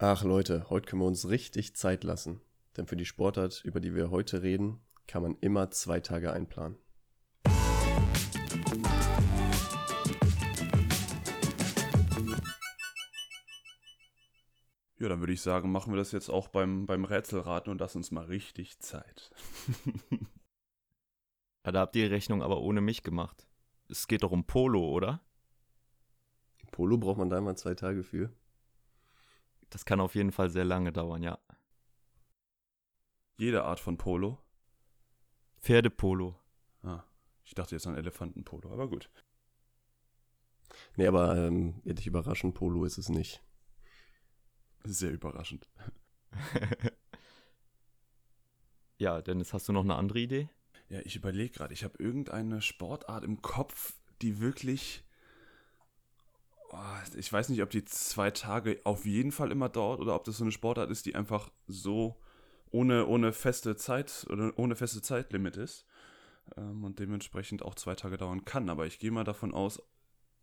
Ach Leute, heute können wir uns richtig Zeit lassen. Denn für die Sportart, über die wir heute reden, kann man immer zwei Tage einplanen. Ja, dann würde ich sagen, machen wir das jetzt auch beim, beim Rätselraten und lass uns mal richtig Zeit. ja, da habt ihr die Rechnung aber ohne mich gemacht. Es geht doch um Polo, oder? Polo braucht man da mal zwei Tage für. Das kann auf jeden Fall sehr lange dauern, ja. Jede Art von Polo? Pferdepolo. Ah, ich dachte jetzt an Elefantenpolo, aber gut. Nee, aber ähm, ehrlich überraschend, Polo ist es nicht. Sehr überraschend. ja, Dennis, hast du noch eine andere Idee? Ja, ich überlege gerade, ich habe irgendeine Sportart im Kopf, die wirklich. Oh, ich weiß nicht, ob die zwei Tage auf jeden Fall immer dauert oder ob das so eine Sportart ist, die einfach so ohne, ohne feste Zeit oder ohne feste Zeitlimit ist ähm, und dementsprechend auch zwei Tage dauern kann. Aber ich gehe mal davon aus,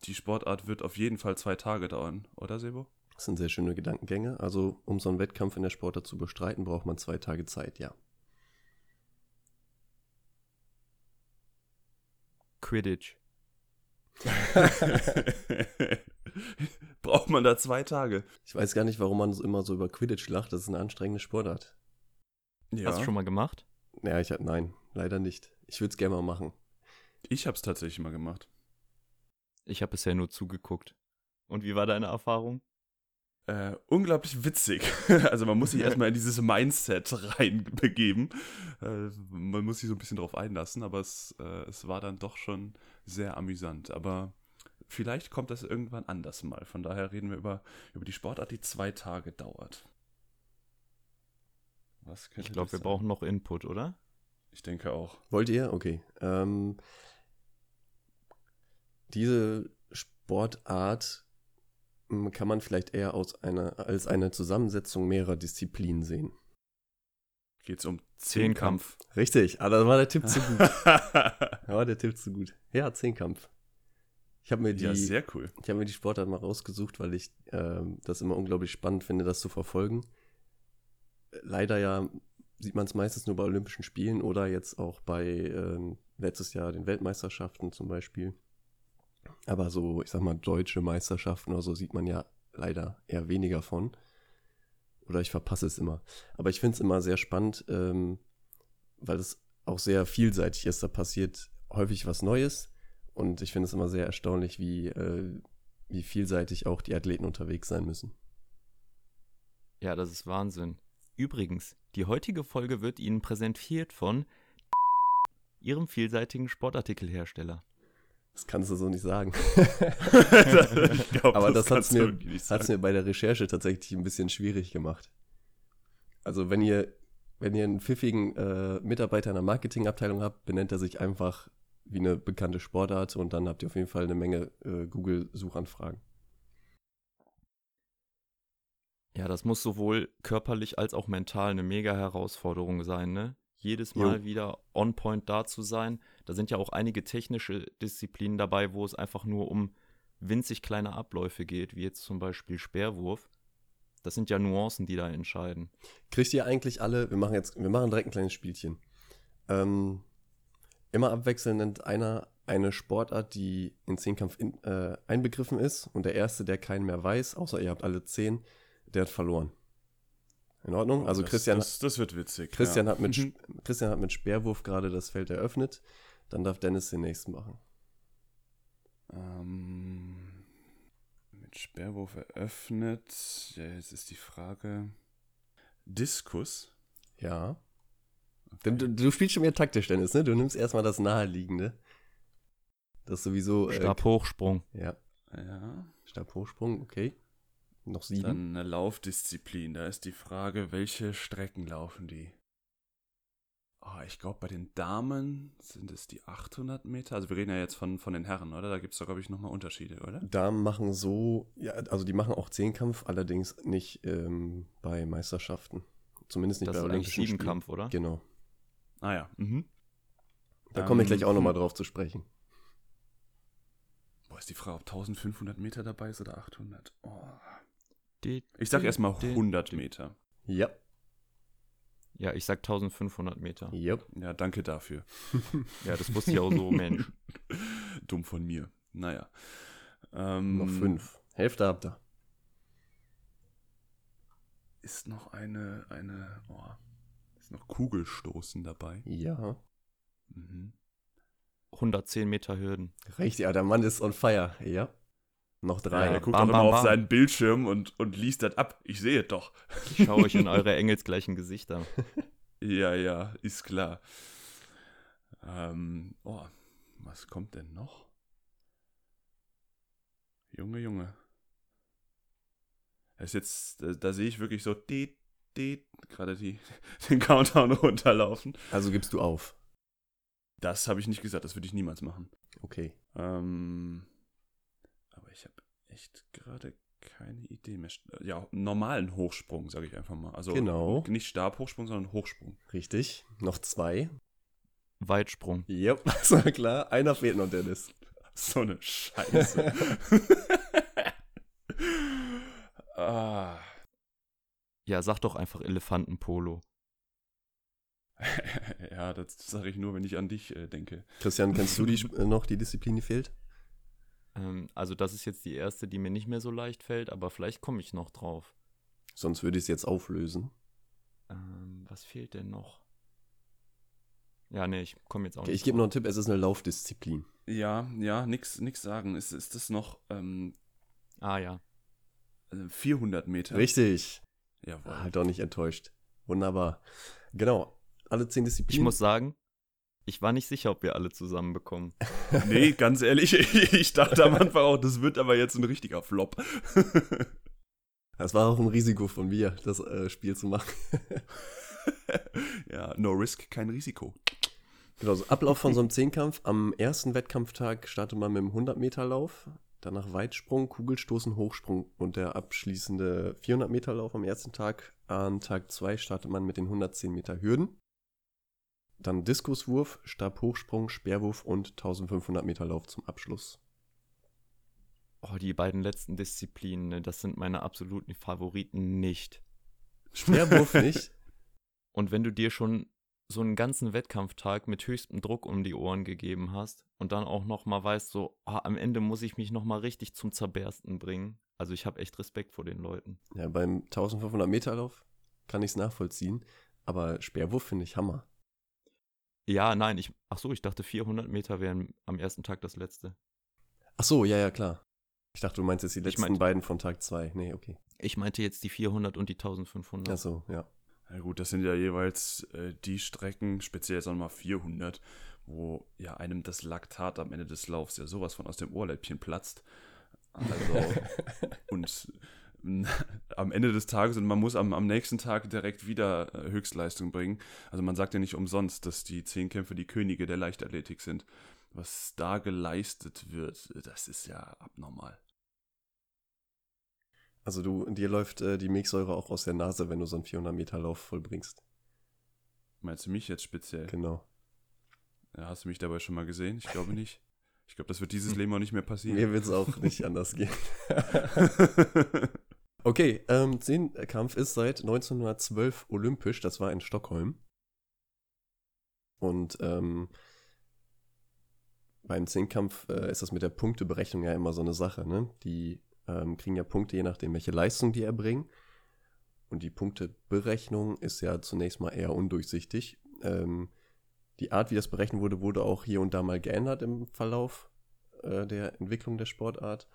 die Sportart wird auf jeden Fall zwei Tage dauern, oder Sebo? Das sind sehr schöne Gedankengänge. Also, um so einen Wettkampf in der Sportart zu bestreiten, braucht man zwei Tage Zeit, ja. Quidditch. Braucht man da zwei Tage? Ich weiß gar nicht, warum man immer so über Quidditch lacht. Das ist eine anstrengende Sportart. Ja. Hast du schon mal gemacht? Ja, ich nein, leider nicht. Ich würde es gerne mal machen. Ich habe es tatsächlich mal gemacht. Ich habe bisher nur zugeguckt. Und wie war deine Erfahrung? Äh, unglaublich witzig. also man muss sich erstmal in dieses Mindset reinbegeben. Äh, man muss sich so ein bisschen drauf einlassen, aber es, äh, es war dann doch schon sehr amüsant. Aber vielleicht kommt das irgendwann anders mal. Von daher reden wir über, über die Sportart, die zwei Tage dauert. ich glaube, wir brauchen noch Input, oder? Ich denke auch. Wollt ihr? Okay. Ähm, diese Sportart kann man vielleicht eher aus einer, als eine Zusammensetzung mehrerer Disziplinen sehen. Geht es um Zehnkampf? Richtig, aber ah, das war der Tipp zu gut. ja, der Tipp zu gut. Ja, Zehnkampf. Ich habe mir die, ja, sehr cool. Ich habe mir die Sportart mal rausgesucht, weil ich äh, das immer unglaublich spannend finde, das zu verfolgen. Leider ja sieht man es meistens nur bei Olympischen Spielen oder jetzt auch bei äh, letztes Jahr den Weltmeisterschaften zum Beispiel. Aber so, ich sag mal, deutsche Meisterschaften oder so sieht man ja leider eher weniger von. Oder ich verpasse es immer. Aber ich finde es immer sehr spannend, ähm, weil es auch sehr vielseitig ist. Da passiert häufig was Neues. Und ich finde es immer sehr erstaunlich, wie, äh, wie vielseitig auch die Athleten unterwegs sein müssen. Ja, das ist Wahnsinn. Übrigens, die heutige Folge wird Ihnen präsentiert von Ihrem vielseitigen Sportartikelhersteller. Das kannst du so nicht sagen. glaub, Aber das, das hat es mir, mir bei der Recherche tatsächlich ein bisschen schwierig gemacht. Also wenn ihr, wenn ihr einen pfiffigen äh, Mitarbeiter in der Marketingabteilung habt, benennt er sich einfach wie eine bekannte Sportart und dann habt ihr auf jeden Fall eine Menge äh, Google-Suchanfragen. Ja, das muss sowohl körperlich als auch mental eine mega Herausforderung sein, ne? jedes Mal jo. wieder on point da zu sein. Da sind ja auch einige technische Disziplinen dabei, wo es einfach nur um winzig kleine Abläufe geht, wie jetzt zum Beispiel Speerwurf. Das sind ja Nuancen, die da entscheiden. Kriegt ihr eigentlich alle, wir machen jetzt, wir machen direkt ein kleines Spielchen. Ähm, immer abwechselnd einer eine Sportart, die in Zehnkampf in, äh, einbegriffen ist und der Erste, der keinen mehr weiß, außer ihr habt alle zehn, der hat verloren. In Ordnung? Also das, Christian. Das, das, wird witzig. Christian, ja. hat mit, mhm. Christian hat mit Speerwurf gerade das Feld eröffnet. Dann darf Dennis den nächsten machen. Ähm, mit Speerwurf eröffnet. Ja, jetzt ist die Frage. Diskus. Ja. Okay. Du, du, spielst schon mehr taktisch, Dennis, ne? Du nimmst erstmal das Naheliegende. Das sowieso. Äh, Stabhochsprung. Ja. Ja. Stabhochsprung, okay. Noch sieben. Dann eine Laufdisziplin. Da ist die Frage, welche Strecken laufen die? Oh, ich glaube, bei den Damen sind es die 800 Meter. Also wir reden ja jetzt von, von den Herren, oder? Da gibt es doch, glaube ich, nochmal Unterschiede, oder? Damen machen so, ja, also die machen auch Zehnkampf, allerdings nicht ähm, bei Meisterschaften. Zumindest nicht das bei Olympischen Spielen. Siebenkampf, oder? Genau. Ah ja. Mhm. Da komme ich gleich auch nochmal drauf zu sprechen. Boah, ist die Frage, ob 1500 Meter dabei ist oder 800? Oh. Ich sag erstmal 100 Meter. Ja. Ja, ich sag 1500 Meter. Yep. Ja, danke dafür. Ja, das wusste ich auch so, Mensch. Dumm von mir. Naja. Ähm, Noch fünf. Hälfte habt ihr. Ist noch eine, eine, oh, ist noch Kugelstoßen dabei. Ja. Mhm. 110 Meter Hürden. Richtig, ja, der Mann ist on fire. Ja. Noch Ja, drei. er guckt bam, doch immer bam, auf seinen Bildschirm und, und liest das ab. Ich sehe es doch. Ich schaue euch in eure engelsgleichen Gesichter. Ja, ja, ist klar. Ähm, oh, was kommt denn noch? Junge, Junge. Das ist jetzt, da, da sehe ich wirklich so die, die, gerade die, den Countdown runterlaufen. Also gibst du auf. Das habe ich nicht gesagt, das würde ich niemals machen. Okay. Ähm, ich habe echt gerade keine Idee mehr. Ja, normalen Hochsprung, sage ich einfach mal. Also Genau. nicht Stabhochsprung, sondern Hochsprung. Richtig. Noch zwei. Weitsprung. Yep, das war klar. Einer fehlt noch, Dennis. So eine Scheiße. ah. Ja, sag doch einfach Elefantenpolo. ja, das sage ich nur, wenn ich an dich äh, denke. Christian, kennst du die noch, die Disziplin, die fehlt? Ähm, also das ist jetzt die erste, die mir nicht mehr so leicht fällt, aber vielleicht komme ich noch drauf. Sonst würde ich es jetzt auflösen. Ähm, was fehlt denn noch? Ja, nee, ich komme jetzt auch Okay, nicht ich gebe noch einen Tipp, es ist eine Laufdisziplin. Ja, ja, nix, nix sagen. Ist, ist das noch ähm, Ah ja. äh, 400 Meter? Richtig. Jawohl. Halt doch nicht enttäuscht. Wunderbar. Genau. Alle zehn Ich Disziplinen. muss sagen, ich war nicht sicher, ob wir alle zusammen bekommen. Nee, ganz ehrlich, ich dachte am Anfang auch, das wird aber jetzt ein richtiger Flop. Das war auch ein Risiko von mir, das äh, Spiel zu machen. ja, no risk, kein Risiko. Genau, so Ablauf von so einem Zehnkampf. Am ersten Wettkampftag startet man mit einem 100-Meter-Lauf, danach Weitsprung, Kugelstoßen, Hochsprung und der abschließende 400-Meter-Lauf am ersten Tag. An Tag 2 startet man mit den 110 Meter Hürden. Dann Diskuswurf, Stabhochsprung, Speerwurf und 1500 Meter Lauf zum Abschluss. Oh, die beiden letzten Disziplinen, ne, das sind meine absoluten Favoriten nicht. Speerwurf nicht. Und wenn du dir schon so einen ganzen Wettkampftag mit höchstem Druck um die Ohren gegeben hast und dann auch noch mal weißt, so ah, am Ende muss ich mich noch mal richtig zum Zerbersten bringen. Also ich habe echt Respekt vor den Leuten. Ja, beim 1500 Meter Lauf kann ich es nachvollziehen, aber Speerwurf finde ich Hammer. Ja, nein, ich, ach so, ich dachte 400 Meter wären am ersten Tag das letzte. Ach so, ja, ja, klar. Ich dachte, du meinst jetzt die Ich letzten meinte- beiden von Tag 2. Nee, okay. Ich meinte jetzt die 400 und die 1500. Ach so, ja. Na gut, das sind ja jeweils äh, die Strecken, speziell jetzt nochmal 400, wo ja einem das Laktat am Ende des Laufs ja sowas von aus dem Ohrläppchen platzt. Also, und am Ende des Tages, und man muss am, am nächsten Tag direkt wieder äh, Höchstleistung bringen. Also man sagt ja nicht umsonst, dass die Zehnkämpfe die Könige der Leichtathletik sind. Was da geleistet wird, das ist ja abnormal. Also du, dir läuft äh, die Milchsäure auch aus der Nase, wenn du so einen 400 Meter Lauf vollbringst. Meinst du mich jetzt speziell? Genau. Ja, hast du mich dabei schon mal gesehen? Ich glaube nicht. Ich glaube, das wird dieses Leben auch nicht mehr passieren. Mir wird es auch nicht anders gehen. Okay, ähm, Zehnkampf ist seit 1912 olympisch, das war in Stockholm. Und ähm, beim Zehnkampf äh, ist das mit der Punkteberechnung ja immer so eine Sache, ne? Die ähm, kriegen ja Punkte, je nachdem, welche Leistung die erbringen. Und die Punkteberechnung ist ja zunächst mal eher undurchsichtig. Ähm, die Art, wie das berechnet wurde, wurde auch hier und da mal geändert im Verlauf äh, der Entwicklung der Sportart.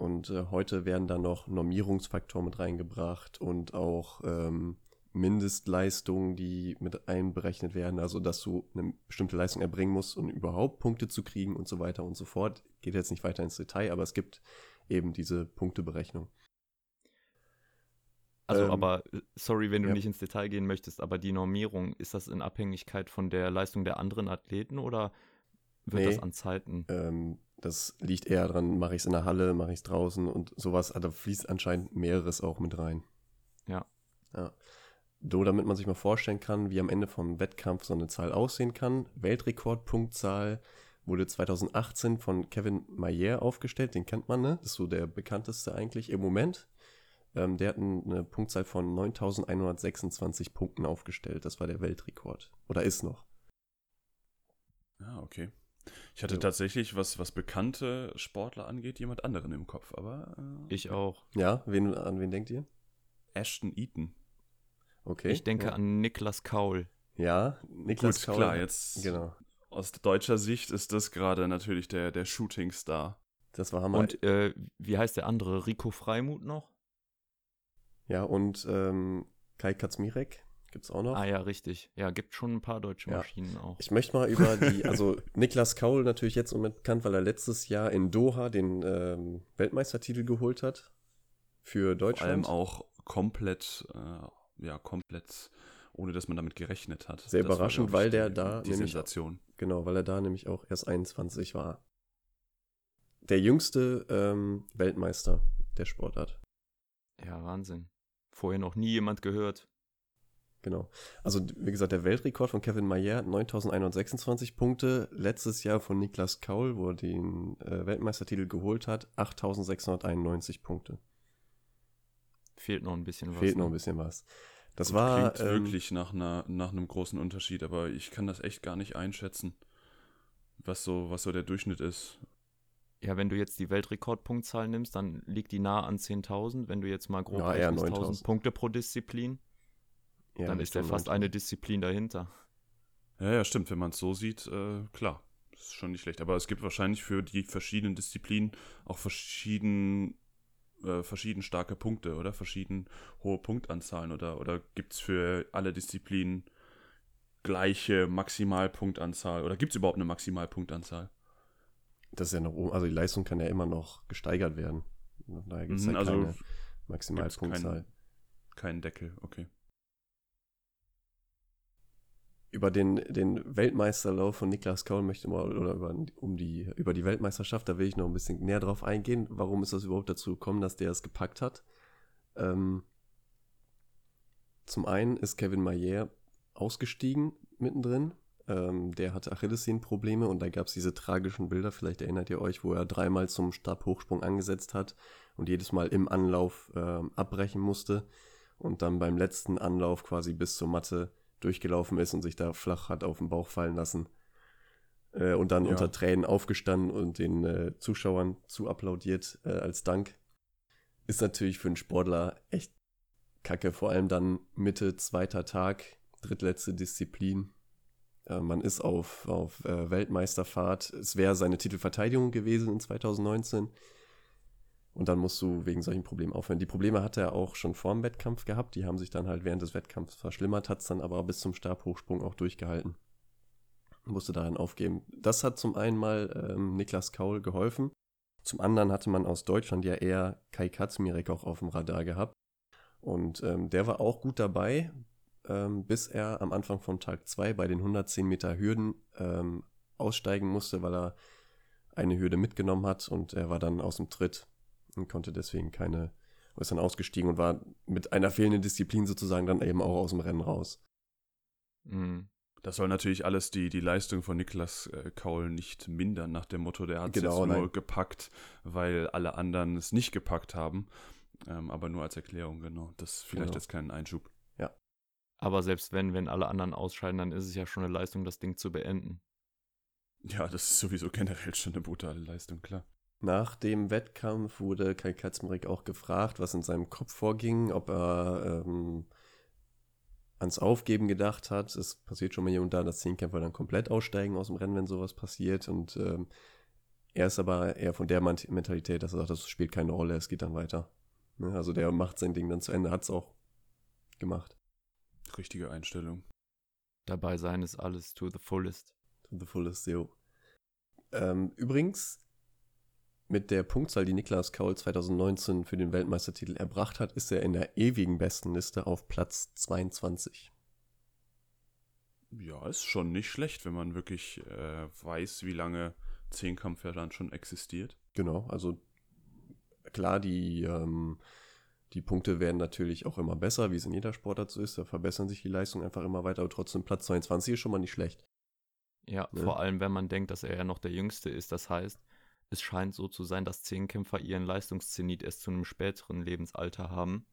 Und äh, heute werden da noch Normierungsfaktoren mit reingebracht und auch ähm, Mindestleistungen, die mit einberechnet werden. Also, dass du eine bestimmte Leistung erbringen musst, um überhaupt Punkte zu kriegen und so weiter und so fort. Geht jetzt nicht weiter ins Detail, aber es gibt eben diese Punkteberechnung. Also, Ähm, aber, äh, sorry, wenn du ja. nicht ins Detail gehen möchtest, aber die Normierung, ist das in Abhängigkeit von der Leistung der anderen Athleten oder wird Nee. das an Zeiten? Ähm, das liegt eher dran, mache ich es in der Halle, mache ich es draußen und sowas. Also, da fließt anscheinend mehreres auch mit rein. Ja. Ja. So, damit man sich mal vorstellen kann, wie am Ende vom Wettkampf so eine Zahl aussehen kann. Weltrekordpunktzahl wurde 2018 von Kevin Mayer aufgestellt, den kennt man, ne? Das ist so der bekannteste eigentlich im Moment. Ähm, der hat eine Punktzahl von 9126 Punkten aufgestellt. Das war der Weltrekord. Oder ist noch. Ah, okay. Ich hatte ja. tatsächlich, was, was bekannte Sportler angeht, jemand anderen im Kopf, aber. Äh, ich auch. Ja, wen, an wen denkt ihr? Ashton Eaton. Okay. Ich denke ja. an Niklas Kaul. Ja, Niklas Gut, Kaul. klar, jetzt genau. aus deutscher Sicht ist das gerade natürlich der, der Shooting-Star. Das war Hammer. Und äh, wie heißt der andere? Rico Freimuth noch? Ja, und ähm, Kai Katzmirek gibt es auch noch. Ah ja, richtig. Ja, gibt schon ein paar deutsche Maschinen ja. auch. Ich möchte mal über die, also Niklas Kaul natürlich jetzt bekannt, weil er letztes Jahr in Doha den ähm, Weltmeistertitel geholt hat für Deutschland. Vor allem auch komplett, äh, ja, komplett ohne dass man damit gerechnet hat. Sehr das überraschend, war, weil der da die nämlich, Sensation. Genau, weil er da nämlich auch erst 21 war. Der jüngste ähm, Weltmeister der Sportart. Ja, Wahnsinn. Vorher noch nie jemand gehört. Genau. Also, wie gesagt, der Weltrekord von Kevin Mayer, 9126 Punkte. Letztes Jahr von Niklas Kaul, wo er den äh, Weltmeistertitel geholt hat, 8691 Punkte. Fehlt noch ein bisschen was. Fehlt ne? noch ein bisschen was. Das Gut, war. Klingt ähm, wirklich nach, einer, nach einem großen Unterschied, aber ich kann das echt gar nicht einschätzen, was so, was so der Durchschnitt ist. Ja, wenn du jetzt die Weltrekordpunktzahl nimmst, dann liegt die nah an 10.000. Wenn du jetzt mal grob ja, 1.000 Punkte pro Disziplin, ja, dann ist ja fast eine Disziplin dahinter. Ja, ja, stimmt. Wenn man es so sieht, äh, klar, ist schon nicht schlecht. Aber es gibt wahrscheinlich für die verschiedenen Disziplinen auch verschieden, äh, verschieden starke Punkte oder verschieden hohe Punktanzahlen. Oder, oder gibt es für alle Disziplinen gleiche Maximalpunktanzahl? Oder gibt es überhaupt eine Maximalpunktanzahl? das ist ja noch oben, also die Leistung kann ja immer noch gesteigert werden. Daher gibt es mhm, ja also keine Maximalpunktzahl. Keinen kein Deckel, okay. Über den, den Weltmeisterlauf von Niklas Kaul möchte mal, oder über, um die, über die Weltmeisterschaft, da will ich noch ein bisschen näher drauf eingehen. Warum ist das überhaupt dazu gekommen, dass der es gepackt hat? Ähm, zum einen ist Kevin Mayer ausgestiegen mittendrin, ähm, der hatte Achillessehnenprobleme und da gab es diese tragischen Bilder, vielleicht erinnert ihr euch, wo er dreimal zum Stabhochsprung angesetzt hat und jedes Mal im Anlauf äh, abbrechen musste und dann beim letzten Anlauf quasi bis zur Matte durchgelaufen ist und sich da flach hat auf den Bauch fallen lassen. Äh, und dann ja. unter Tränen aufgestanden und den äh, Zuschauern zu applaudiert äh, als Dank. Ist natürlich für einen Sportler echt kacke, vor allem dann Mitte zweiter Tag, drittletzte Disziplin. Äh, man ist auf, auf äh, Weltmeisterfahrt. Es wäre seine Titelverteidigung gewesen in 2019. Und dann musst du wegen solchen Problemen aufhören. Die Probleme hatte er auch schon vor dem Wettkampf gehabt. Die haben sich dann halt während des Wettkampfs verschlimmert, hat es dann aber bis zum Stabhochsprung auch durchgehalten. Musste daran aufgeben. Das hat zum einen mal ähm, Niklas Kaul geholfen. Zum anderen hatte man aus Deutschland ja eher Kai Katzmirek auch auf dem Radar gehabt. Und ähm, der war auch gut dabei, ähm, bis er am Anfang von Tag 2 bei den 110 Meter Hürden ähm, aussteigen musste, weil er eine Hürde mitgenommen hat und er war dann aus dem Tritt und konnte deswegen keine, ist dann ausgestiegen und war mit einer fehlenden Disziplin sozusagen dann eben auch aus dem Rennen raus. Mhm. Das soll natürlich alles die, die Leistung von Niklas äh, Kaul nicht mindern, nach dem Motto, der hat es genau, nur gepackt, weil alle anderen es nicht gepackt haben. Ähm, aber nur als Erklärung, genau. Das vielleicht genau. jetzt keinen Einschub. Aber selbst wenn, wenn alle anderen ausscheiden, dann ist es ja schon eine Leistung, das Ding zu beenden. Ja, das ist sowieso generell schon eine brutale Leistung, klar. Nach dem Wettkampf wurde Kai Katzmarek auch gefragt, was in seinem Kopf vorging, ob er ähm, ans Aufgeben gedacht hat. Es passiert schon mal hier und da, dass Zehnkämpfer dann komplett aussteigen aus dem Rennen, wenn sowas passiert. Und ähm, er ist aber eher von der Mentalität, dass er sagt, das spielt keine Rolle, es geht dann weiter. Ne? Also der macht sein Ding dann zu Ende, hat es auch gemacht. Richtige Einstellung. Dabei sein ist alles to the fullest. To the fullest, jo. Ähm, übrigens, mit der Punktzahl, die Niklas Kaul 2019 für den Weltmeistertitel erbracht hat, ist er in der ewigen Bestenliste auf Platz 22. Ja, ist schon nicht schlecht, wenn man wirklich äh, weiß, wie lange Zehnkampf ja dann schon existiert. Genau, also klar, die ähm, die Punkte werden natürlich auch immer besser, wie es in jeder Sportart so ist. Da verbessern sich die Leistungen einfach immer weiter, aber trotzdem Platz 22 ist schon mal nicht schlecht. Ja, ne? vor allem, wenn man denkt, dass er ja noch der Jüngste ist. Das heißt, es scheint so zu sein, dass Zehnkämpfer ihren Leistungszenit erst zu einem späteren Lebensalter haben.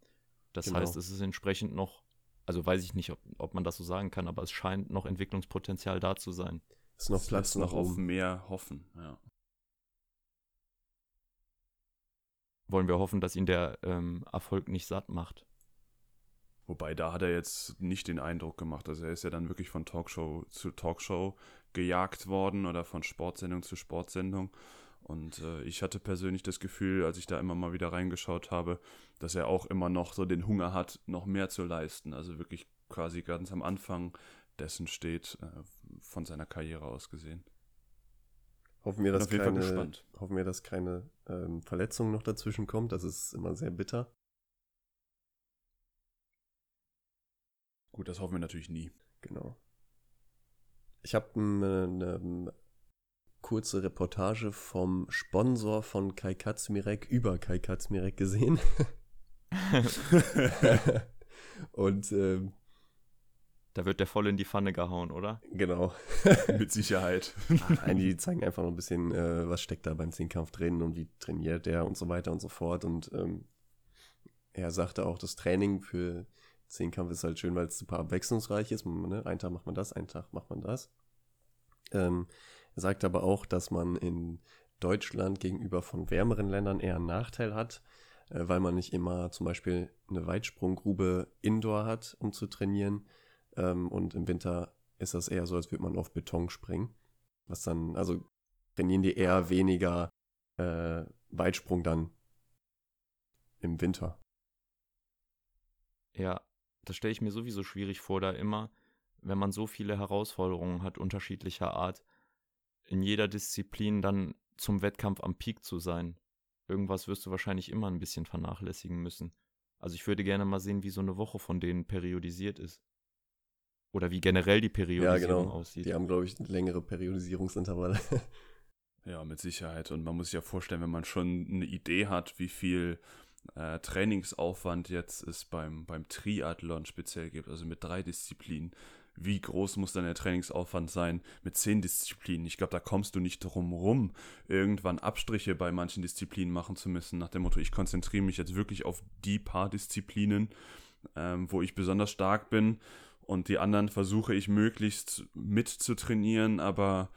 Das genau. heißt, es ist entsprechend noch, also weiß ich nicht, ob, ob man das so sagen kann, aber es scheint noch Entwicklungspotenzial da zu sein. Es ist noch Platz noch auf mehr hoffen, ja. Wollen wir hoffen, dass ihn der ähm, Erfolg nicht satt macht. Wobei, da hat er jetzt nicht den Eindruck gemacht. Also er ist ja dann wirklich von Talkshow zu Talkshow gejagt worden oder von Sportsendung zu Sportsendung. Und äh, ich hatte persönlich das Gefühl, als ich da immer mal wieder reingeschaut habe, dass er auch immer noch so den Hunger hat, noch mehr zu leisten. Also wirklich quasi ganz am Anfang dessen steht, äh, von seiner Karriere aus gesehen. Hoffen wir, dass keine, hoffen wir, dass keine ähm, Verletzung noch dazwischen kommt. Das ist immer sehr bitter. Gut, das hoffen wir natürlich nie. Genau. Ich habe eine, eine kurze Reportage vom Sponsor von Kai Katzmirek über Kai Katzmirek gesehen. Und ähm, da wird der voll in die Pfanne gehauen, oder? Genau. Mit Sicherheit. Ah, die zeigen einfach noch ein bisschen, äh, was steckt da beim Zehnkampf drin und wie trainiert der und so weiter und so fort. Und ähm, er sagte auch, das Training für Zehnkampf ist halt schön, weil es super abwechslungsreich ist. Ne? Einen Tag macht man das, einen Tag macht man das. Ähm, sagt aber auch, dass man in Deutschland gegenüber von wärmeren Ländern eher einen Nachteil hat, äh, weil man nicht immer zum Beispiel eine Weitsprunggrube indoor hat, um zu trainieren. Ähm, und im Winter ist das eher so, als würde man auf Beton springen. Was dann, also trainieren die eher weniger äh, Weitsprung dann im Winter. Ja, das stelle ich mir sowieso schwierig vor, da immer, wenn man so viele Herausforderungen hat, unterschiedlicher Art, in jeder Disziplin dann zum Wettkampf am Peak zu sein. Irgendwas wirst du wahrscheinlich immer ein bisschen vernachlässigen müssen. Also ich würde gerne mal sehen, wie so eine Woche von denen periodisiert ist. Oder wie generell die Periodisierung ja, genau. aussieht. Die haben, glaube ich, längere Periodisierungsintervalle. ja, mit Sicherheit. Und man muss sich ja vorstellen, wenn man schon eine Idee hat, wie viel äh, Trainingsaufwand jetzt es beim, beim Triathlon speziell gibt, also mit drei Disziplinen. Wie groß muss dann der Trainingsaufwand sein mit zehn Disziplinen? Ich glaube, da kommst du nicht drum rum, irgendwann Abstriche bei manchen Disziplinen machen zu müssen, nach dem Motto, ich konzentriere mich jetzt wirklich auf die paar Disziplinen, ähm, wo ich besonders stark bin und die anderen versuche ich möglichst mit zu trainieren, aber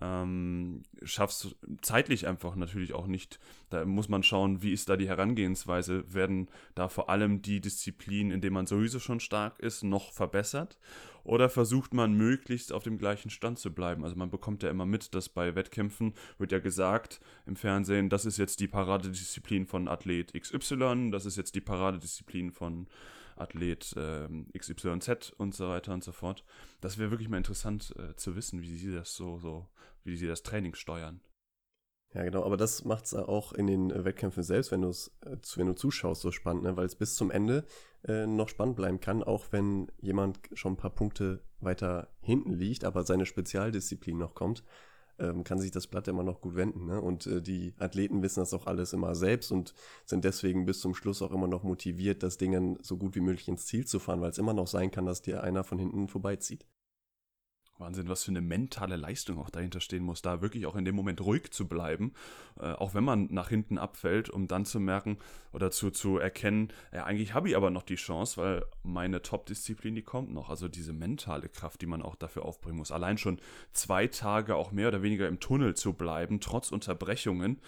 ähm, schaffst zeitlich einfach natürlich auch nicht. Da muss man schauen, wie ist da die Herangehensweise. Werden da vor allem die Disziplinen, in denen man sowieso schon stark ist, noch verbessert? Oder versucht man möglichst auf dem gleichen Stand zu bleiben? Also man bekommt ja immer mit, dass bei Wettkämpfen wird ja gesagt im Fernsehen, das ist jetzt die Paradedisziplin von Athlet XY, das ist jetzt die Paradedisziplin von Athlet äh, XYZ und so weiter und so fort. Das wäre wirklich mal interessant äh, zu wissen, wie sie das so, so, wie sie das Training steuern. Ja, genau, aber das macht es auch in den äh, Wettkämpfen selbst, wenn, äh, wenn du zuschaust, so spannend, ne? weil es bis zum Ende äh, noch spannend bleiben kann, auch wenn jemand schon ein paar Punkte weiter hinten liegt, aber seine Spezialdisziplin noch kommt ähm, kann sich das Blatt immer noch gut wenden. Ne? Und äh, die Athleten wissen das auch alles immer selbst und sind deswegen bis zum Schluss auch immer noch motiviert, das Ding so gut wie möglich ins Ziel zu fahren, weil es immer noch sein kann, dass dir einer von hinten vorbeizieht. Wahnsinn, was für eine mentale Leistung auch dahinter stehen muss, da wirklich auch in dem Moment ruhig zu bleiben, äh, auch wenn man nach hinten abfällt, um dann zu merken oder zu, zu erkennen, ja, eigentlich habe ich aber noch die Chance, weil meine Top-Disziplin, die kommt noch. Also diese mentale Kraft, die man auch dafür aufbringen muss. Allein schon zwei Tage auch mehr oder weniger im Tunnel zu bleiben, trotz Unterbrechungen,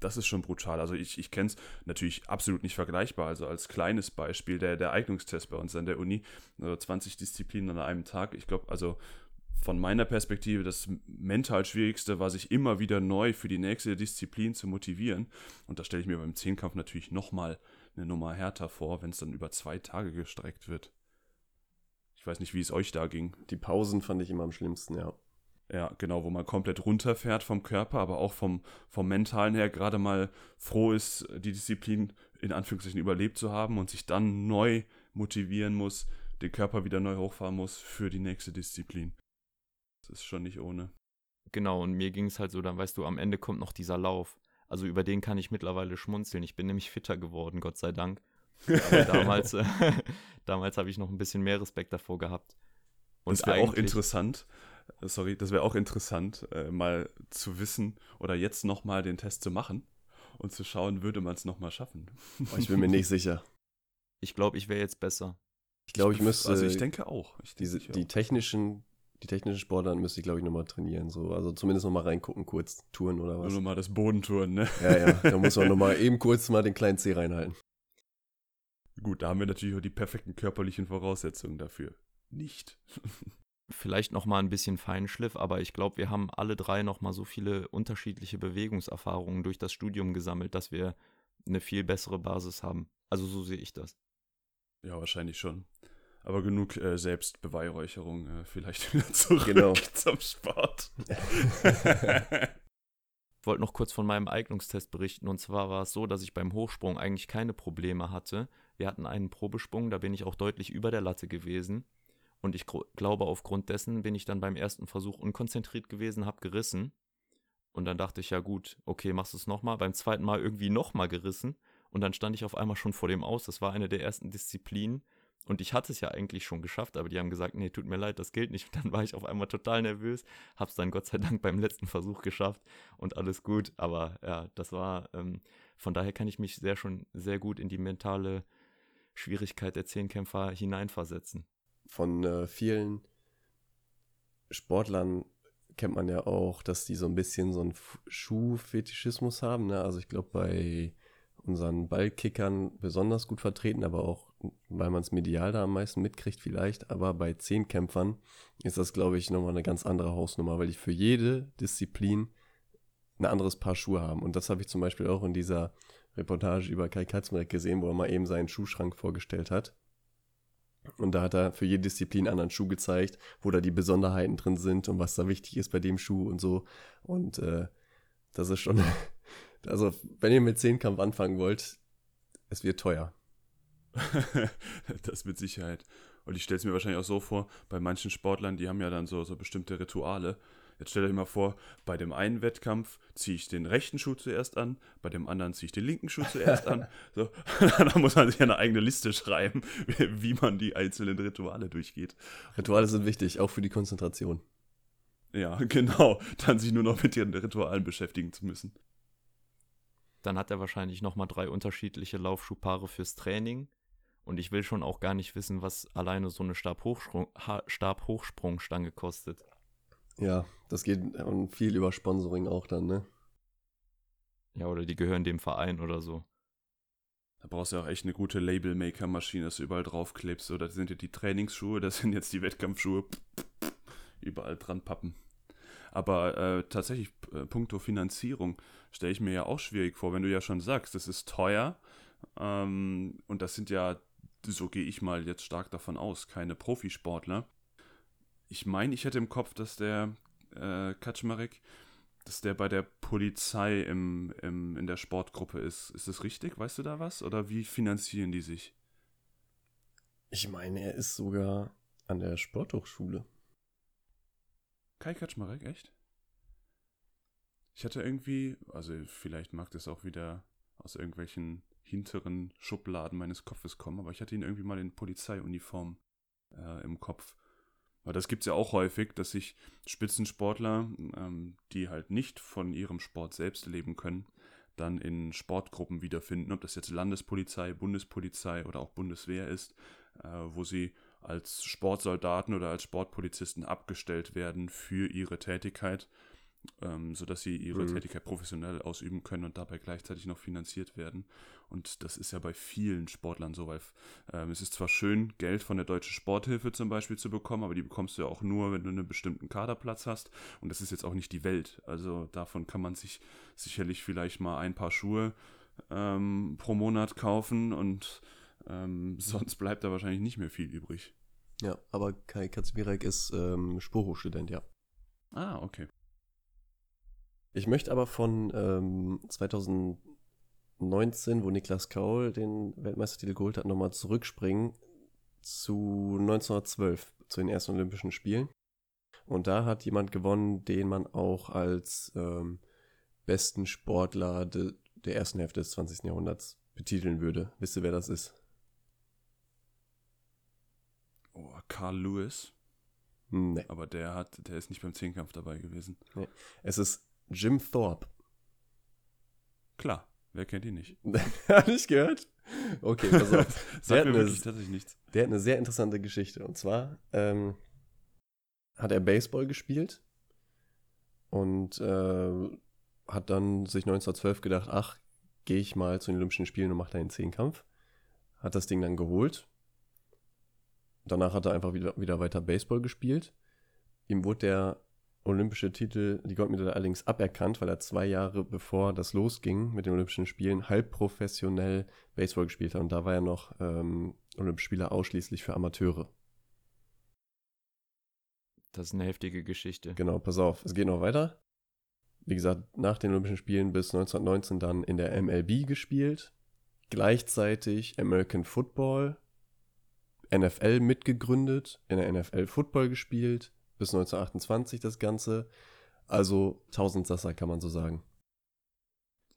das ist schon brutal. Also ich, ich kenne es natürlich absolut nicht vergleichbar. Also als kleines Beispiel der, der Eignungstest bei uns an der Uni, also 20 Disziplinen an einem Tag. Ich glaube, also von meiner Perspektive das mental Schwierigste war, sich immer wieder neu für die nächste Disziplin zu motivieren. Und da stelle ich mir beim Zehnkampf natürlich nochmal eine Nummer härter vor, wenn es dann über zwei Tage gestreckt wird. Ich weiß nicht, wie es euch da ging. Die Pausen fand ich immer am schlimmsten, ja. Ja, genau, wo man komplett runterfährt vom Körper, aber auch vom, vom Mentalen her gerade mal froh ist, die Disziplin in Anführungszeichen überlebt zu haben und sich dann neu motivieren muss, den Körper wieder neu hochfahren muss für die nächste Disziplin ist schon nicht ohne. Genau, und mir ging es halt so, dann weißt du, am Ende kommt noch dieser Lauf. Also über den kann ich mittlerweile schmunzeln. Ich bin nämlich fitter geworden, Gott sei Dank. Aber damals, damals habe ich noch ein bisschen mehr Respekt davor gehabt. Und das wäre auch interessant, sorry, das wäre auch interessant, äh, mal zu wissen oder jetzt nochmal den Test zu machen und zu schauen, würde man es nochmal schaffen. Oh, ich bin mir nicht sicher. Ich glaube, ich wäre jetzt besser. Ich glaube, ich müsste. Also ich denke auch. Ich diese, denke die auch. technischen, die technischen Sportarten müsste ich, glaube ich, nochmal trainieren. So. Also zumindest nochmal reingucken, kurz Touren oder Nur was. nochmal das Bodentouren, ne? Ja, ja. Da muss man nochmal eben kurz mal den kleinen C reinhalten. Gut, da haben wir natürlich auch die perfekten körperlichen Voraussetzungen dafür. Nicht. Vielleicht noch mal ein bisschen Feinschliff, aber ich glaube, wir haben alle drei noch mal so viele unterschiedliche Bewegungserfahrungen durch das Studium gesammelt, dass wir eine viel bessere Basis haben. Also so sehe ich das. Ja, wahrscheinlich schon. Aber genug äh, Selbstbeweihräucherung, äh, vielleicht wieder zurück Genau. zum Sport. Ich wollte noch kurz von meinem Eignungstest berichten. Und zwar war es so, dass ich beim Hochsprung eigentlich keine Probleme hatte. Wir hatten einen Probesprung, da bin ich auch deutlich über der Latte gewesen. Und ich glaube, aufgrund dessen bin ich dann beim ersten Versuch unkonzentriert gewesen, habe gerissen. Und dann dachte ich, ja gut, okay, machst du es nochmal. Beim zweiten Mal irgendwie nochmal gerissen. Und dann stand ich auf einmal schon vor dem Aus. Das war eine der ersten Disziplinen. Und ich hatte es ja eigentlich schon geschafft, aber die haben gesagt, nee, tut mir leid, das gilt nicht. Und dann war ich auf einmal total nervös, hab's dann Gott sei Dank beim letzten Versuch geschafft und alles gut. Aber ja, das war, ähm, von daher kann ich mich sehr schon sehr gut in die mentale Schwierigkeit der Zehnkämpfer hineinversetzen. Von äh, vielen Sportlern kennt man ja auch, dass die so ein bisschen so einen Schuhfetischismus haben. Ne? Also ich glaube, bei unseren Ballkickern besonders gut vertreten, aber auch, weil man es medial da am meisten mitkriegt vielleicht. Aber bei Zehnkämpfern ist das, glaube ich, nochmal eine ganz andere Hausnummer, weil die für jede Disziplin ein anderes Paar Schuhe haben. Und das habe ich zum Beispiel auch in dieser Reportage über Kai Katzmarek gesehen, wo er mal eben seinen Schuhschrank vorgestellt hat. Und da hat er für jede Disziplin einen anderen Schuh gezeigt, wo da die Besonderheiten drin sind und was da wichtig ist bei dem Schuh und so. Und äh, das ist schon, also wenn ihr mit Zehnkampf anfangen wollt, es wird teuer. das mit Sicherheit. Und ich stelle es mir wahrscheinlich auch so vor, bei manchen Sportlern, die haben ja dann so, so bestimmte Rituale. Jetzt stellt euch mal vor, bei dem einen Wettkampf ziehe ich den rechten Schuh zuerst an, bei dem anderen ziehe ich den linken Schuh zuerst an. So, da muss man sich eine eigene Liste schreiben, wie man die einzelnen Rituale durchgeht. Rituale sind wichtig, auch für die Konzentration. Ja, genau. Dann sich nur noch mit ihren Ritualen beschäftigen zu müssen. Dann hat er wahrscheinlich nochmal drei unterschiedliche Laufschuhpaare fürs Training. Und ich will schon auch gar nicht wissen, was alleine so eine Stabhochsprung, Stabhochsprungstange kostet. Ja, das geht und viel über Sponsoring auch dann, ne? Ja, oder die gehören dem Verein oder so. Da brauchst du ja auch echt eine gute Labelmaker-Maschine, dass du überall draufklebst. So, das sind ja die Trainingsschuhe, das sind jetzt die Wettkampfschuhe. Überall dran pappen. Aber äh, tatsächlich, äh, puncto Finanzierung, stelle ich mir ja auch schwierig vor, wenn du ja schon sagst, das ist teuer. Ähm, und das sind ja, so gehe ich mal jetzt stark davon aus, keine Profisportler. Ich meine, ich hätte im Kopf, dass der äh, Kaczmarek, dass der bei der Polizei im, im, in der Sportgruppe ist. Ist das richtig? Weißt du da was? Oder wie finanzieren die sich? Ich meine, er ist sogar an der Sporthochschule. Kai Kaczmarek, echt? Ich hatte irgendwie, also vielleicht mag das auch wieder aus irgendwelchen hinteren Schubladen meines Kopfes kommen, aber ich hatte ihn irgendwie mal in Polizeiuniform äh, im Kopf. Aber das gibt es ja auch häufig, dass sich Spitzensportler, ähm, die halt nicht von ihrem Sport selbst leben können, dann in Sportgruppen wiederfinden, ob das jetzt Landespolizei, Bundespolizei oder auch Bundeswehr ist, äh, wo sie als Sportsoldaten oder als Sportpolizisten abgestellt werden für ihre Tätigkeit, ähm, sodass sie ihre Mhm. Tätigkeit professionell ausüben können und dabei gleichzeitig noch finanziert werden. Und das ist ja bei vielen Sportlern so, weil ähm, es ist zwar schön, Geld von der Deutschen Sporthilfe zum Beispiel zu bekommen, aber die bekommst du ja auch nur, wenn du einen bestimmten Kaderplatz hast. Und das ist jetzt auch nicht die Welt. Also davon kann man sich sicherlich vielleicht mal ein paar Schuhe ähm, pro Monat kaufen und ähm, sonst bleibt da wahrscheinlich nicht mehr viel übrig. Ja, aber Kai Katzmirek ist ähm, Spurhochstudent, ja. Ah, okay. Ich möchte aber von ähm, 2019, wo Niklas Kaul den Weltmeistertitel geholt hat, nochmal zurückspringen zu 1912, zu den ersten Olympischen Spielen. Und da hat jemand gewonnen, den man auch als ähm, besten Sportler de, der ersten Hälfte des 20. Jahrhunderts betiteln würde. Wisst ihr, wer das ist? Oh, Carl Lewis. Nee. Aber der hat, der ist nicht beim Zehnkampf dabei gewesen. Es ist Jim Thorpe. Klar, wer kennt ihn nicht? Hat nicht gehört? Okay, pass auf. Sagt hat, mir eine, wirklich tatsächlich nichts. der hat eine sehr interessante Geschichte. Und zwar ähm, hat er Baseball gespielt und äh, hat dann sich 1912 gedacht, ach, gehe ich mal zu den Olympischen Spielen und mache da den Zehnkampf. Hat das Ding dann geholt. Danach hat er einfach wieder, wieder weiter Baseball gespielt. Ihm wurde der olympische Titel, die Goldmedaille allerdings aberkannt, weil er zwei Jahre bevor das losging mit den Olympischen Spielen halb professionell Baseball gespielt hat. Und da war er noch ähm, Olympische Spieler ausschließlich für Amateure. Das ist eine heftige Geschichte. Genau, pass auf, es geht noch weiter. Wie gesagt, nach den Olympischen Spielen bis 1919 dann in der MLB gespielt. Gleichzeitig American Football, NFL mitgegründet, in der NFL Football gespielt, bis 1928 das Ganze. Also Tausendsasser kann man so sagen.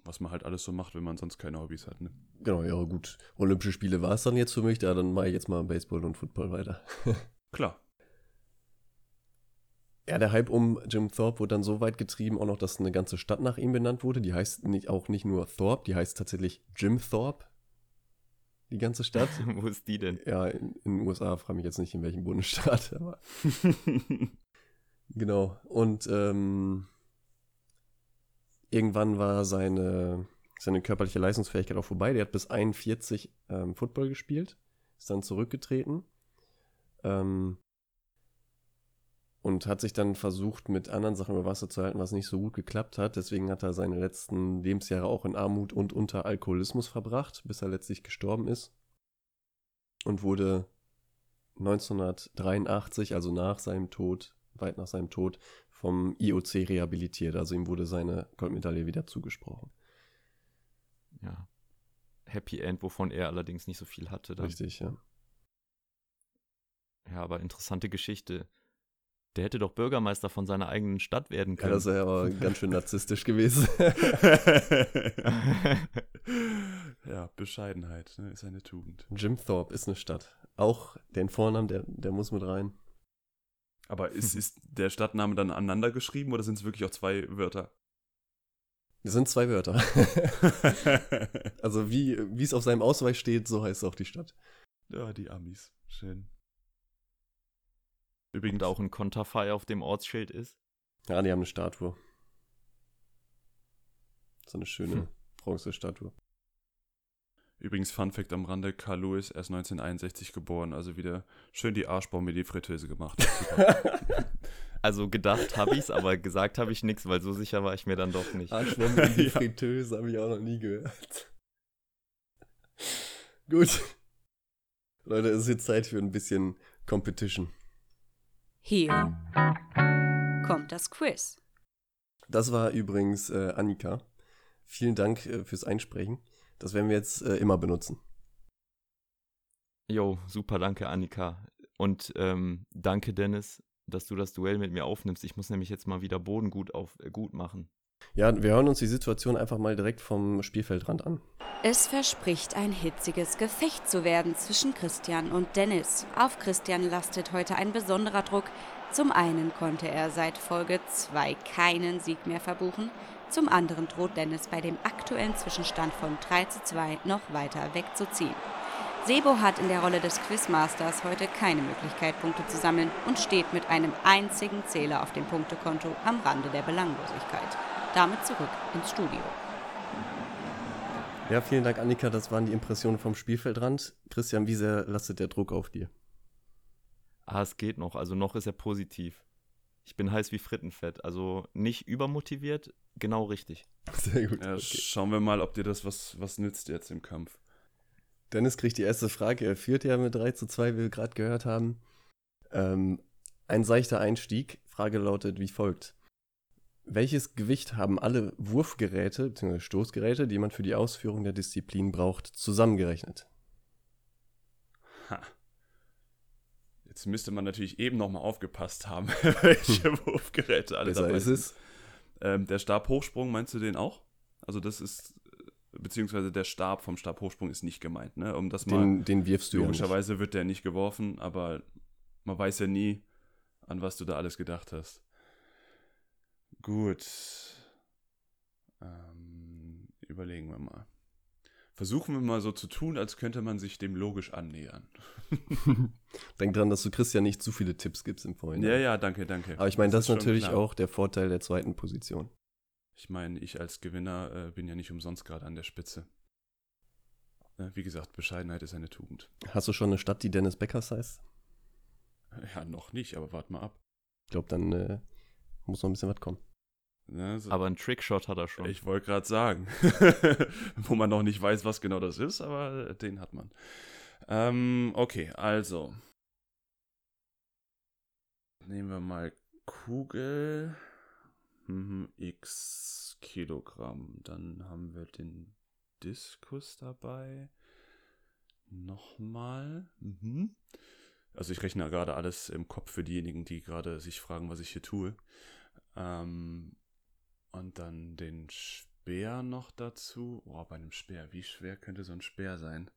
Was man halt alles so macht, wenn man sonst keine Hobbys hat. Ne? Genau, ja gut. Olympische Spiele war es dann jetzt für mich, ja, dann mache ich jetzt mal Baseball und Football weiter. Klar. Ja, der Hype um Jim Thorpe wurde dann so weit getrieben, auch noch, dass eine ganze Stadt nach ihm benannt wurde. Die heißt nicht, auch nicht nur Thorpe, die heißt tatsächlich Jim Thorpe. Die ganze Stadt. Wo ist die denn? ja, in, in den USA, frage mich jetzt nicht, in welchem Bundesstaat, aber genau. Und ähm, irgendwann war seine, seine körperliche Leistungsfähigkeit auch vorbei. Der hat bis 41 ähm, Football gespielt, ist dann zurückgetreten. Ähm, und hat sich dann versucht, mit anderen Sachen über Wasser zu halten, was nicht so gut geklappt hat. Deswegen hat er seine letzten Lebensjahre auch in Armut und unter Alkoholismus verbracht, bis er letztlich gestorben ist. Und wurde 1983, also nach seinem Tod, weit nach seinem Tod, vom IOC rehabilitiert. Also ihm wurde seine Goldmedaille wieder zugesprochen. Ja. Happy End, wovon er allerdings nicht so viel hatte. Dann. Richtig, ja. Ja, aber interessante Geschichte. Der hätte doch Bürgermeister von seiner eigenen Stadt werden Ja, können. das wäre aber ganz schön narzisstisch gewesen. ja, Bescheidenheit ne, ist eine Tugend. Jim Thorpe ist eine Stadt. Auch den Vornamen, der, der muss mit rein. Aber ist, ist der Stadtname dann aneinander geschrieben oder sind es wirklich auch zwei Wörter? Das sind zwei Wörter. also wie, wie es auf seinem Ausweis steht, so heißt auch die Stadt. ja, die Amis. Schön. Übrigens auch ein Konterfei auf dem Ortsschild ist. Ja, die haben eine Statue. So eine schöne Hm. Bronzestatue. Übrigens, Fun Fact am Rande: Carl Lewis erst 1961 geboren, also wieder schön die Arschbaum mit die Fritteuse gemacht. Also gedacht habe ich's, aber gesagt habe ich nichts, weil so sicher war ich mir dann doch nicht. Arschwurm in die Ja. Fritteuse habe ich auch noch nie gehört. Gut. Leute, es ist jetzt Zeit für ein bisschen Competition. Hier kommt das Quiz. Das war übrigens äh, Annika. Vielen Dank äh, fürs Einsprechen. Das werden wir jetzt äh, immer benutzen. Jo, super, danke Annika. Und ähm, danke Dennis, dass du das Duell mit mir aufnimmst. Ich muss nämlich jetzt mal wieder Boden gut, auf, äh, gut machen. Ja, wir hören uns die Situation einfach mal direkt vom Spielfeldrand an. Es verspricht ein hitziges Gefecht zu werden zwischen Christian und Dennis. Auf Christian lastet heute ein besonderer Druck. Zum einen konnte er seit Folge 2 keinen Sieg mehr verbuchen. Zum anderen droht Dennis bei dem aktuellen Zwischenstand von 3 zu 2 noch weiter wegzuziehen. Sebo hat in der Rolle des Quizmasters heute keine Möglichkeit, Punkte zu sammeln und steht mit einem einzigen Zähler auf dem Punktekonto am Rande der Belanglosigkeit. Damit zurück ins Studio. Ja, vielen Dank, Annika. Das waren die Impressionen vom Spielfeldrand. Christian, wie sehr lastet der Druck auf dir? Ah, es geht noch, also noch ist er positiv. Ich bin heiß wie Frittenfett, also nicht übermotiviert, genau richtig. Sehr gut. Ja, okay. Schauen wir mal, ob dir das was, was nützt jetzt im Kampf. Dennis kriegt die erste Frage. Er führt ja mit 3 zu 2, wie wir gerade gehört haben. Ähm, ein seichter Einstieg. Frage lautet wie folgt. Welches Gewicht haben alle Wurfgeräte bzw. Stoßgeräte, die man für die Ausführung der Disziplin braucht, zusammengerechnet? Ha. Jetzt müsste man natürlich eben noch mal aufgepasst haben, welche Wurfgeräte alle Besser dabei ist sind. es. Ähm, der Stabhochsprung, meinst du den auch? Also das ist, äh, beziehungsweise der Stab vom Stabhochsprung ist nicht gemeint, ne? Um das mal, Den, den wirfst du ja nicht. logischerweise wird der nicht geworfen, aber man weiß ja nie, an was du da alles gedacht hast. Gut. Ähm, überlegen wir mal. Versuchen wir mal so zu tun, als könnte man sich dem logisch annähern. Denk dran, dass du Christian nicht zu viele Tipps gibst im Vorhinein. Ja, ja, danke, danke. Aber ich meine, das, ist ist natürlich klar. auch der Vorteil der zweiten Position. Ich meine, ich als Gewinner äh, bin ja nicht umsonst gerade an der Spitze. Äh, wie gesagt, Bescheidenheit ist eine Tugend. Hast du schon eine Stadt, die Dennis Beckers heißt? Ja, noch nicht, aber wart mal ab. Ich glaube, dann äh, muss noch ein bisschen was kommen. Ne, so- Aber einen Trickshot hat er schon. Ich wollte gerade sagen, wo man noch nicht weiß, was genau das ist, aber den hat man. Ähm, okay, also. Nehmen wir mal Kugel. Mhm, x Kilogramm. Dann haben wir den Diskus dabei. Nochmal. Mhm. Also ich rechne gerade alles im Kopf für diejenigen, die gerade sich fragen, was ich hier tue. Ähm, und dann den Speer noch dazu. Oh, bei einem Speer. Wie schwer könnte so ein Speer sein?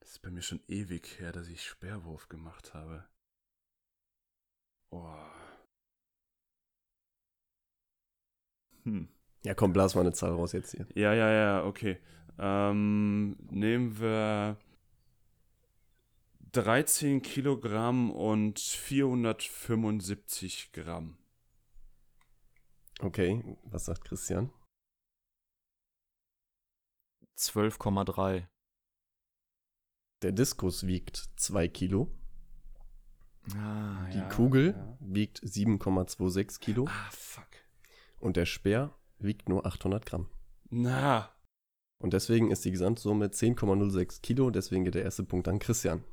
Das ist bei mir schon ewig her, dass ich Speerwurf gemacht habe. Oh. Hm. Ja, komm, blas mal eine Zahl raus jetzt hier. Ja, ja, ja, okay. Ähm, nehmen wir 13 Kilogramm und 475 Gramm. Okay, was sagt Christian? 12,3. Der Diskus wiegt 2 Kilo. Ah, Die ja, Kugel ja. wiegt 7,26 Kilo. Ah, fuck. Und der Speer wiegt nur 800 Gramm. Na. Und deswegen ist die Gesamtsumme 10,06 Kilo. Deswegen geht der erste Punkt an Christian.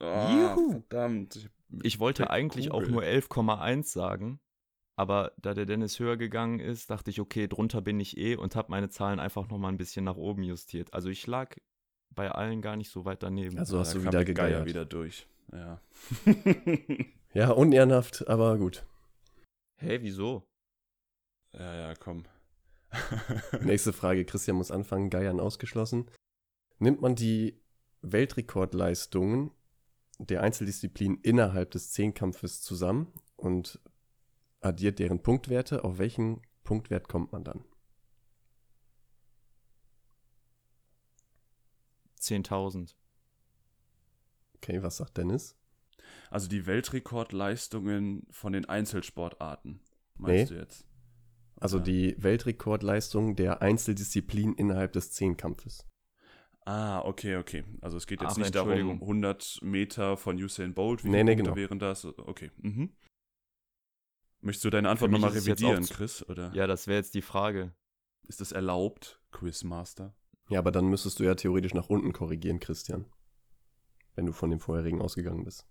Oh, Juhu. verdammt. Ich- Ich wollte eigentlich auch Kugel. nur 11,1 sagen, aber da der Dennis höher gegangen ist, dachte ich, okay, drunter bin ich eh und habe meine Zahlen einfach noch mal ein bisschen nach oben justiert. Also ich lag bei allen gar nicht so weit daneben. Also hast da du wieder der Geier gegeiert. wieder durch. Ja. Ja, unehrenhaft, aber gut. Hä, wieso? ja, ja, komm. Nächste Frage. Christian muss anfangen. Geiern ausgeschlossen. Nimmt man die Weltrekordleistungen der Einzeldisziplinen innerhalb des Zehnkampfes zusammen und addiert deren Punktwerte, auf welchen Punktwert kommt man dann? 10.000. Okay, was sagt Dennis? Also die Weltrekordleistungen von den Einzelsportarten, meinst Nee. du jetzt? Also Ah. die Weltrekordleistung der Einzeldisziplinen innerhalb des Zehnkampfes. Ah, okay, okay. Also es geht jetzt Ach, nicht darum, Entschuldigung. 100 Meter von Usain Bolt, wie Nee, nee, genau. wären das? Okay, mhm. Möchtest du deine Antwort nochmal revidieren, zu- Chris? Oder Ja, das wäre jetzt die Frage. ist das erlaubt, Quizmaster? Ja, aber dann müsstest du ja theoretisch nach unten korrigieren, Christian. Wenn du von dem vorherigen ausgegangen bist.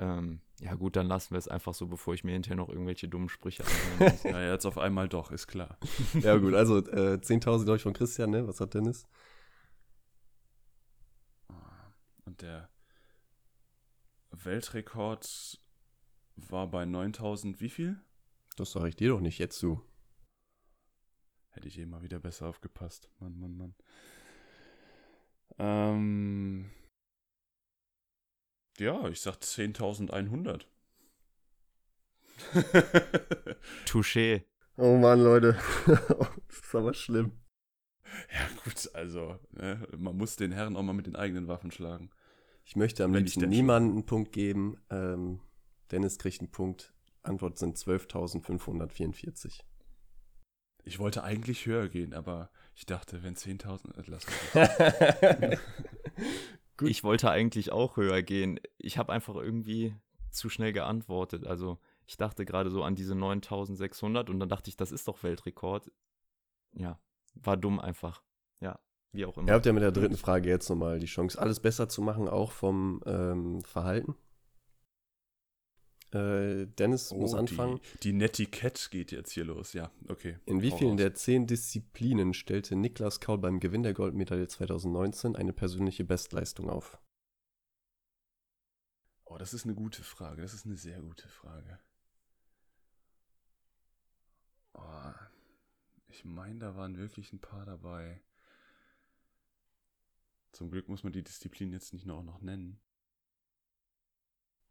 Ähm, ja gut, dann lassen wir es einfach so, bevor ich mir hinterher noch irgendwelche dummen Sprüche anhören muss. Ja, jetzt auf einmal doch, ist klar. ja, gut, also äh, 10.000 glaube ich von Christian, ne? Was hat Dennis? Und der Weltrekord war bei 9000 wie viel? Das sage ich dir doch nicht jetzt zu. Hätte ich eh mal wieder besser aufgepasst. Mann, Mann, Mann. Ähm. Ja, ich sag 10.100. Touché. Oh Mann, Leute. das ist aber schlimm. ja, gut, also, ne, man muss den Herren auch mal mit den eigenen Waffen schlagen. Ich möchte am Wenn liebsten niemandem einen Punkt geben. Ähm, Dennis kriegt einen Punkt. Antwort sind 12.544. Ich wollte eigentlich höher gehen, aber ich dachte, wenn 10.000. Äh, lass mich. Gut. Ich wollte eigentlich auch höher gehen. Ich habe einfach irgendwie zu schnell geantwortet. Also ich dachte gerade so an diese 9600 und dann dachte ich, das ist doch Weltrekord. Ja, war dumm einfach. Ja, wie auch immer. Ihr habt ja mit der dritten Frage jetzt nochmal die Chance, alles besser zu machen, auch vom ähm, Verhalten. Äh, Dennis muss Oh, anfangen. Die, die Netiquette geht jetzt hier los, ja, okay. In wie vielen der zehn Disziplinen stellte Niklas Kaul beim Gewinn der Goldmedaille 2019 eine persönliche Bestleistung auf? Oh, das ist eine gute Frage. Das ist eine sehr gute Frage. Oh, ich meine, da waren wirklich ein paar dabei. Zum Glück muss man die Disziplin jetzt nicht nur auch noch nennen.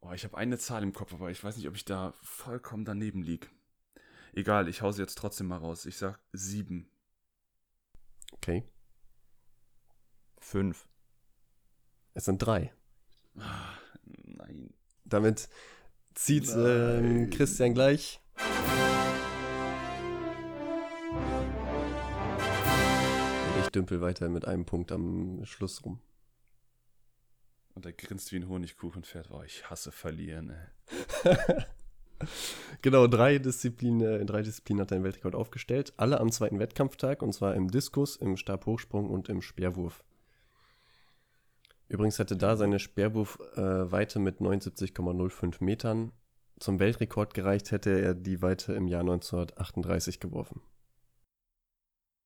Oh, ich habe eine Zahl im Kopf, aber ich weiß nicht, ob ich da vollkommen daneben liege. Egal, ich hause jetzt trotzdem mal raus. Ich sag sieben. Okay. Fünf. Es sind drei. Ah, nein. Damit zieht ähm. Christian gleich. Ich dümpel weiter mit einem Punkt am Schluss rum. Und er grinst wie ein Honigkuchenpferd. Oh, ich hasse verlieren. Ey. Genau, drei Disziplinen, äh, in drei Disziplinen hat er den Weltrekord aufgestellt. Alle am zweiten Wettkampftag und zwar im Diskus, im Stabhochsprung und im Speerwurf. Übrigens hatte da seine Speerwurfweite mit 79,05 Metern zum Weltrekord gereicht, hätte er die Weite im Jahr 1938 geworfen.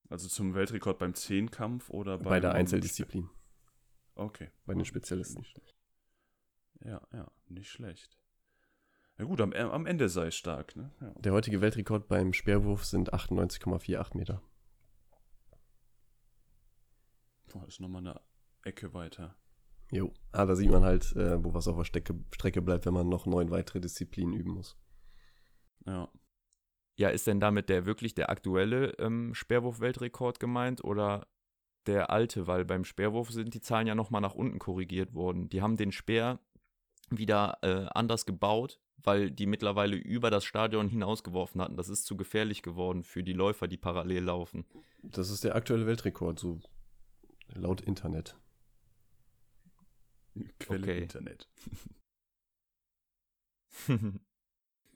Also zum Weltrekord beim Zehnkampf oder Bei der Einzeldisziplin, Okay. bei den Spezialisten. Nicht schlecht. Ja, ja, nicht schlecht. Ja gut, am, am Ende sei es stark, ne? Ja. Der heutige Weltrekord beim Speerwurf sind 98,48 Meter. Boah, ist nochmal eine Ecke weiter. Jo, ah, da sieht man halt, äh, wo was auf der Strecke, Strecke bleibt, wenn man noch neun weitere Disziplinen üben muss. Ja. Ja, ist denn damit der wirklich der aktuelle ähm, Speerwurf-Weltrekord gemeint oder der alte? Weil beim Speerwurf sind die Zahlen ja nochmal nach unten korrigiert worden. Die haben den Speer wieder äh, anders gebaut, weil die mittlerweile über das Stadion hinausgeworfen hatten. Das ist zu gefährlich geworden für die Läufer, die parallel laufen. Das ist der aktuelle Weltrekord, so laut Internet. Quelle Okay. Internet.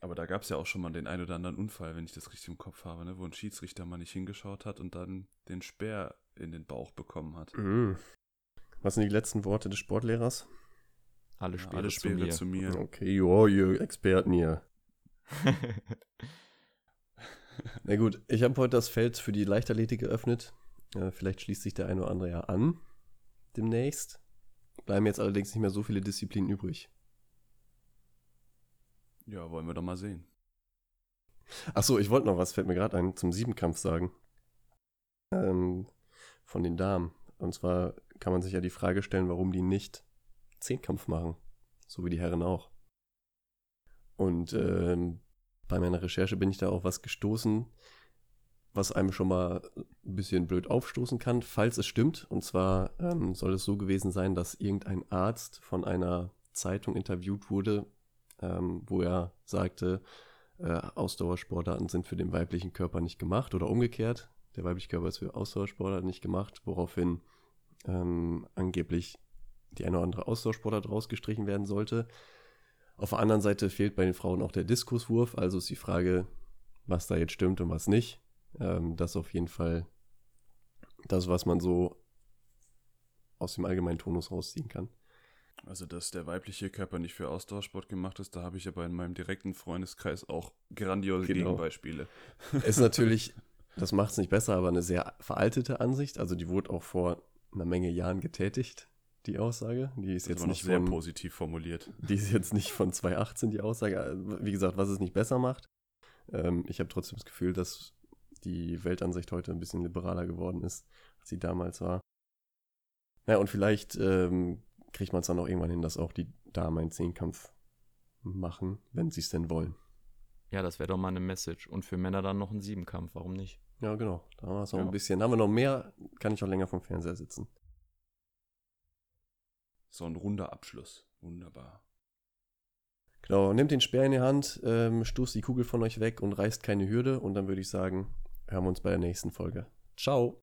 Aber da gab es ja auch schon mal den ein oder anderen Unfall, wenn ich das richtig im Kopf habe, ne? wo ein Schiedsrichter mal nicht hingeschaut hat und dann den Speer in den Bauch bekommen hat. Mhm. Was sind die letzten Worte des Sportlehrers? Alle Ja, Speere, alle Speere zu mir. zu mir. Okay, jo, ihr Experten hier. Na gut, ich habe heute das Feld für die Leichtathletik geöffnet. Äh, vielleicht schließt sich der eine oder andere ja an demnächst. Bleiben jetzt allerdings nicht mehr so viele Disziplinen übrig. Ja, wollen wir doch mal sehen. Achso, ich wollte noch was, fällt mir gerade ein, zum Siebenkampf sagen. Ähm, von den Damen. Und zwar kann man sich ja die Frage stellen, warum die nicht Zehnkampf machen. So wie die Herren auch. Und ähm, bei meiner Recherche bin ich da auf was gestoßen, was einem schon mal ein bisschen blöd aufstoßen kann, falls es stimmt. Und zwar ähm, soll es so gewesen sein, dass irgendein Arzt von einer Zeitung interviewt wurde, ähm, wo er sagte, äh, Ausdauersportarten sind für den weiblichen Körper nicht gemacht oder umgekehrt. Der weibliche Körper ist für Ausdauersportarten nicht gemacht, woraufhin ähm, angeblich die eine oder andere Ausdauersportart rausgestrichen werden sollte. Auf der anderen Seite fehlt bei den Frauen auch der Diskuswurf, also ist die Frage, was da jetzt stimmt und was nicht. Ähm, das ist auf jeden Fall das, was man so aus dem allgemeinen Tonus rausziehen kann. Also, dass der weibliche Körper nicht für Ausdauersport gemacht ist, da habe ich aber in meinem direkten Freundeskreis auch grandiose Genau. Gegenbeispiele. Ist natürlich, das macht es nicht besser, aber eine sehr veraltete Ansicht. Also die wurde auch vor einer Menge Jahren getätigt, die Aussage. Die ist Das jetzt nicht sehr von, positiv formuliert. die ist jetzt nicht von 2018 die Aussage. Also, Wie gesagt, was es nicht besser macht. Ähm, ich habe trotzdem das Gefühl, dass die Weltansicht heute ein bisschen liberaler geworden ist, als sie damals war. Ja, und vielleicht ähm, kriegt man es dann auch irgendwann hin, dass auch die Damen einen Zehnkampf machen, wenn sie es denn wollen. Ja, das wäre doch mal eine Message. Und für Männer dann noch ein Siebenkampf, warum nicht? Ja, genau. Da haben wir es noch Ja. ein bisschen. Haben wir noch mehr, kann ich auch länger vom Fernseher sitzen. So ein runder Abschluss. Wunderbar. Genau, nehmt den Speer in die Hand, ähm, stoßt die Kugel von euch weg und reißt keine Hürde. Und dann würde ich sagen, hören wir uns bei der nächsten Folge. Ciao.